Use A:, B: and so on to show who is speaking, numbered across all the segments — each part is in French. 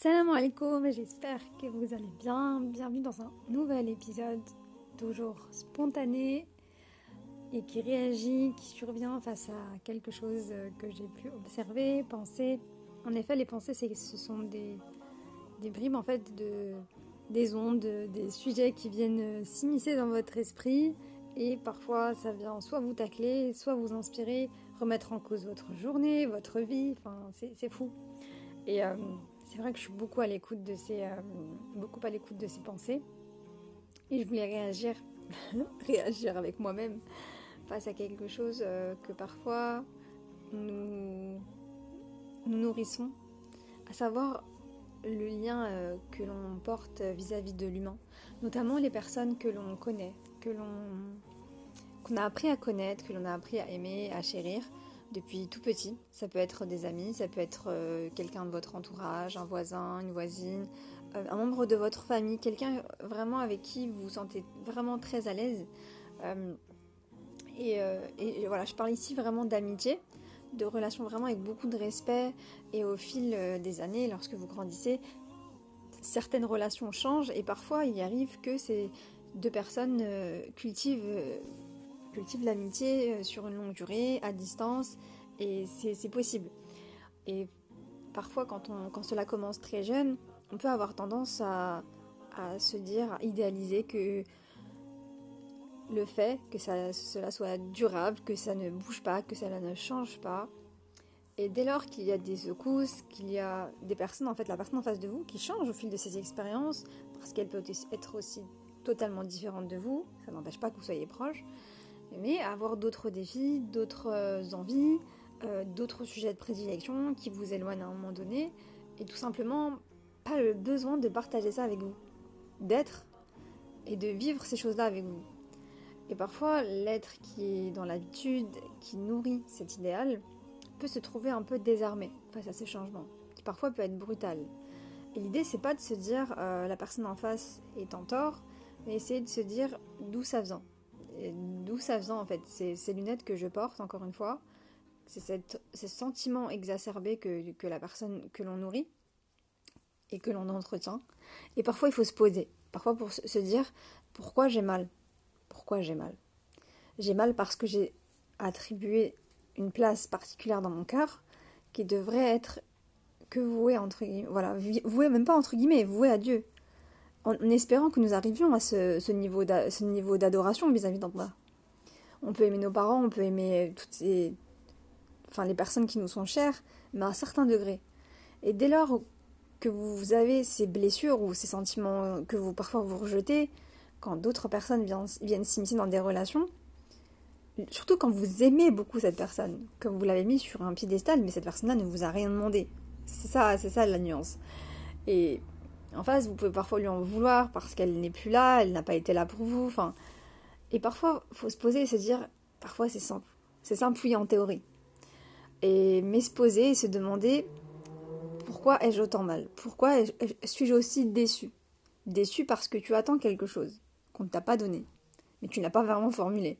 A: Salam alaikum, j'espère que vous allez bien. Bienvenue dans un nouvel épisode, toujours spontané et qui réagit, qui survient face à quelque chose que j'ai pu observer, penser. En effet, les pensées, ce sont des, bribes en fait de des ondes, des sujets qui viennent s'immiscer dans votre esprit et parfois ça vient soit vous tacler, soit vous inspirer, remettre en cause votre journée, votre vie, enfin c'est fou. Et euh, c'est vrai que je suis beaucoup à l'écoute de ces, euh, beaucoup à l'écoute de ces pensées. Et je voulais réagir, réagir avec moi-même face à quelque chose euh, que parfois nous, nous nourrissons, à savoir le lien euh, que l'on porte vis-à-vis de l'humain, notamment les personnes que l'on connaît, que l'on qu'on a appris à connaître, que l'on a appris à aimer, à chérir, depuis tout petit. Ça peut être des amis, ça peut être euh, quelqu'un de votre entourage, un voisin, une voisine, euh, un membre de votre famille, quelqu'un vraiment avec qui vous vous sentez vraiment très à l'aise. Euh, et, voilà, je parle ici vraiment d'amitié, de relations vraiment avec beaucoup de respect. Et au fil des années, lorsque vous grandissez, certaines relations changent et parfois il arrive que ces deux personnes cultivent cultive l'amitié euh, sur une longue durée, à distance, et c'est possible. Et parfois, quand, on, quand cela commence très jeune, on peut avoir tendance à, à se dire, à idéaliser que le fait que ça, cela soit durable, que ça ne bouge pas, que cela ne change pas. Et dès lors qu'il y a des secousses, qu'il y a des personnes, en fait, la personne en face de vous qui change au fil de ses expériences, parce qu'elle peut être aussi totalement différente de vous, ça n'empêche pas que vous soyez proches, mais avoir d'autres défis, d'autres euh, envies, euh, d'autres sujets de prédilection qui vous éloignent à un moment donné, et tout simplement pas le besoin de partager ça avec vous, d'être et de vivre ces choses-là avec vous. Et parfois, l'être qui est dans l'habitude, qui nourrit cet idéal, peut se trouver un peu désarmé face à ces changements, qui parfois peut être brutal. Et l'idée, c'est pas de se dire euh, la personne en face est en tort, mais essayer de se dire d'où ça vient d'où ça vient en fait C'est ces lunettes que je porte, encore une fois. C'est ce sentiment exacerbé que, la personne que l'on nourrit et que l'on entretient. Et parfois, il faut se poser. Parfois, pour se dire pourquoi j'ai mal? Pourquoi j'ai mal? J'ai mal parce que j'ai attribué une place particulière dans mon cœur qui devrait être que vouée entre guillemets, voilà, vouée même pas entre guillemets, vouée à Dieu en, espérant que nous arrivions à ce, niveau d'adoration vis-à-vis d'Allah. On peut aimer nos parents, on peut aimer toutes ces, enfin, les personnes qui nous sont chères, mais à un certain degré. Et dès lors que vous avez ces blessures ou ces sentiments que vous parfois vous rejetez, quand d'autres personnes viennent, s'immiscer dans des relations, surtout quand vous aimez beaucoup cette personne, comme vous l'avez mis sur un piédestal, mais cette personne-là ne vous a rien demandé. C'est ça, c'est ça la nuance. Et en face, vous pouvez parfois lui en vouloir parce qu'elle n'est plus là, elle n'a pas été là pour vous. Enfin, et parfois, faut se poser et se dire, parfois c'est simple. C'est simple, oui, en théorie. Et, mais se poser et se demander, pourquoi ai-je autant mal? Pourquoi suis-je aussi déçu? Déçu parce que tu attends quelque chose qu'on ne t'a pas donné, mais tu n'as pas vraiment formulé.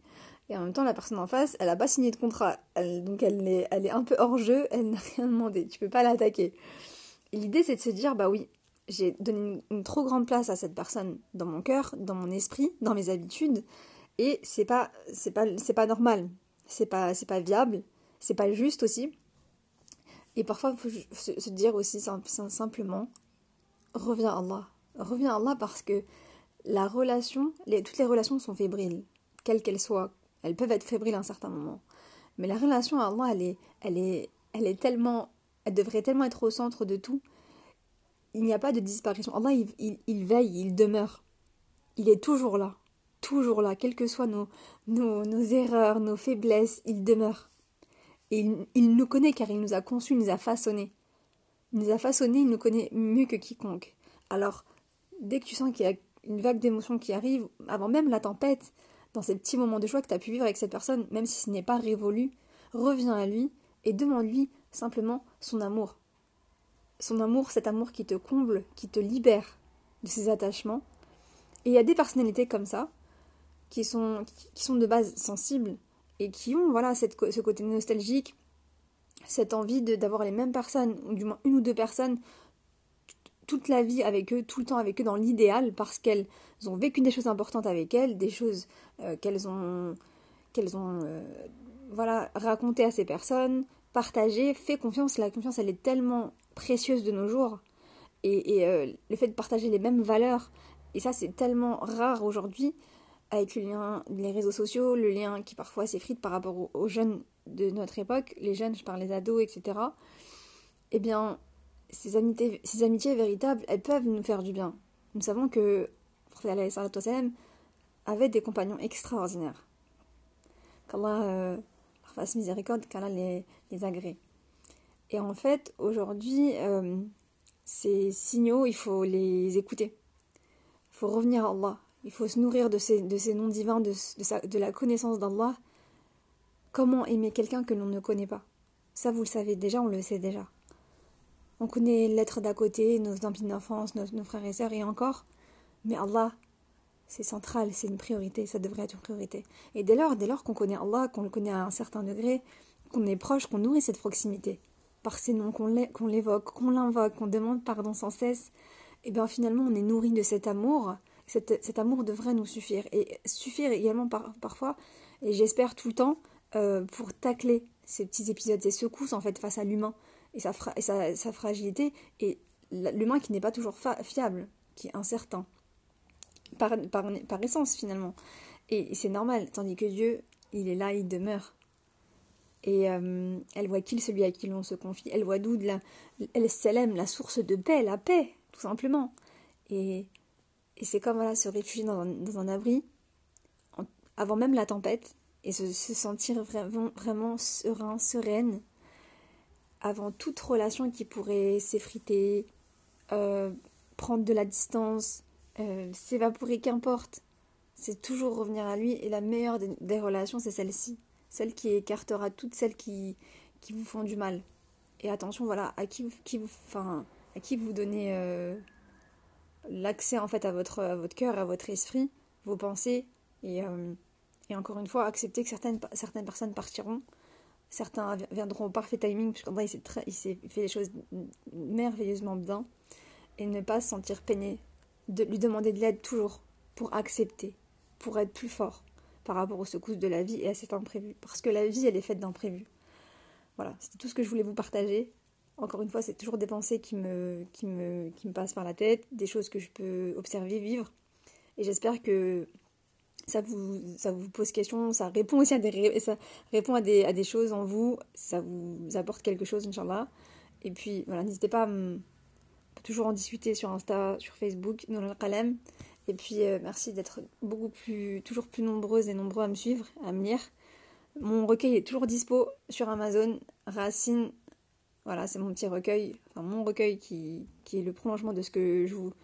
A: Et en même temps, la personne en face, elle n'a pas signé de contrat. donc elle est, elle est un peu hors jeu, elle n'a rien demandé. Tu peux pas l'attaquer. L'idée, c'est de se dire, bah oui, j'ai donné une, trop grande place à cette personne dans mon cœur, dans mon esprit, dans mes habitudes, et c'est pas c'est pas c'est pas normal, c'est pas c'est pas viable, c'est pas juste aussi. Et parfois faut se, dire aussi simplement reviens à Allah, reviens à Allah parce que la relation, toutes les relations sont fébriles, quelles qu'elles soient, elles peuvent être fébriles à un certain moment, mais la relation à Allah elle est elle est elle est tellement elle devrait tellement être au centre de tout il n'y a pas de disparition. Allah, il, veille, il demeure. Il est toujours là. Toujours là. Quelles que soient nos, nos, nos erreurs, nos faiblesses, il demeure. Et il, nous connaît car il nous a conçus, il nous a façonnés. Il nous a façonnés, il nous connaît mieux que quiconque. Alors, dès que tu sens qu'il y a une vague d'émotions qui arrive, avant même la tempête, dans ces petits moments de joie que tu as pu vivre avec cette personne, même si ce n'est pas révolu, reviens à lui et demande-lui simplement son amour son amour, cet amour qui te comble, qui te libère de ses attachements. Et il y a des personnalités comme ça, qui sont, qui sont de base sensibles, et qui ont voilà cette, ce côté nostalgique, cette envie d'avoir les mêmes personnes, ou du moins une ou deux personnes, toute la vie avec eux, tout le temps avec eux dans l'idéal, parce qu'elles ont vécu des choses importantes avec elles, des choses euh, qu'elles ont, qu'elles ont euh, voilà, racontées à ces personnes, partagées, fait confiance. La confiance, elle est tellement précieuse de nos jours. Et, et le fait de partager les mêmes valeurs, et ça c'est tellement rare aujourd'hui, avec le lien, les réseaux sociaux, le lien qui parfois s'effrite par rapport aux, jeunes de notre époque, les jeunes, je parle des ados, etc. Eh bien, ces amitiés, ces amitiés véritables, elles peuvent nous faire du bien. Nous savons que prophète avait des compagnons extraordinaires. Qu'Allah euh, leur fasse miséricorde, qu'Allah les, les agrée. Et en fait, aujourd'hui, euh, ces signaux, il faut les écouter. Il faut revenir à Allah. Il faut se nourrir de ces, de ces noms divins, de, de, la connaissance d'Allah. Comment aimer quelqu'un que l'on ne connaît pas? Ça, vous le savez déjà, on le sait déjà. On connaît l'être d'à côté, nos amis d'enfance, nos, frères et sœurs, et encore. Mais Allah, c'est central, c'est une priorité, ça devrait être une priorité. Et dès lors, dès lors qu'on connaît Allah, qu'on le connaît à un certain degré, qu'on est proche, qu'on nourrit cette proximité, par ces noms, qu'on l'évoque, qu'on l'invoque, qu'on demande pardon sans cesse, et eh bien finalement on est nourri de cet amour cet, amour devrait nous suffire. Et suffire également parfois, et j'espère tout le temps, euh, pour tacler ces petits épisodes, ces secousses en fait face à l'humain et, sa, et sa, fragilité, et l'humain qui n'est pas toujours fiable, qui est incertain, par, par, essence finalement. Et, c'est normal, tandis que Dieu, il est là, il demeure. Et euh, elle voit qu'il celui à qui l'on se confie, elle voit d'où elle s'élève la source de paix, la paix, tout simplement. Et et c'est comme voilà, se réfugier dans un, abri avant même la tempête et se, sentir vraiment, serein, sereine avant toute relation qui pourrait s'effriter, euh, prendre de la distance, euh, s'évaporer, qu'importe. C'est toujours revenir à lui et la meilleure des, relations, c'est celle-ci. Celle qui écartera toutes celles qui, qui vous font du mal. Et attention, voilà, à qui, qui, enfin, à qui vous donnez... Euh, l'accès en fait à votre, votre cœur, à votre esprit, vos pensées, et, euh, et encore une fois, accepter que certaines, certaines personnes partiront, certains viendront au parfait timing, puisqu'en vrai, il s'est fait des choses merveilleusement bien, et ne pas se sentir peiné, de lui demander de l'aide toujours, pour accepter, pour être plus fort par rapport aux secousses de la vie et à cet imprévu, parce que la vie, elle est faite d'imprévus. Voilà, c'était tout ce que je voulais vous partager. Encore une fois, c'est toujours des pensées qui me, qui, me, qui me passent par la tête, des choses que je peux observer, vivre. Et j'espère que ça vous, ça vous pose question, ça répond aussi à des, ça répond à des, à des choses en vous, ça vous apporte quelque chose, Inch'Allah. Et puis, voilà, n'hésitez pas à toujours en discuter sur Insta, sur Facebook, nous le Qalem. Et puis, euh, merci d'être beaucoup plus, toujours plus nombreuses et nombreux à me suivre, à me lire. Mon recueil est toujours dispo sur Amazon, Racine voilà, c'est mon petit recueil, enfin mon recueil qui, est le prolongement de ce que je vous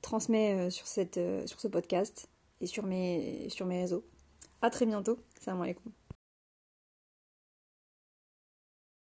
A: transmets euh, euh, sur ce podcast et sur mes, réseaux. A très bientôt. Salam alaikum.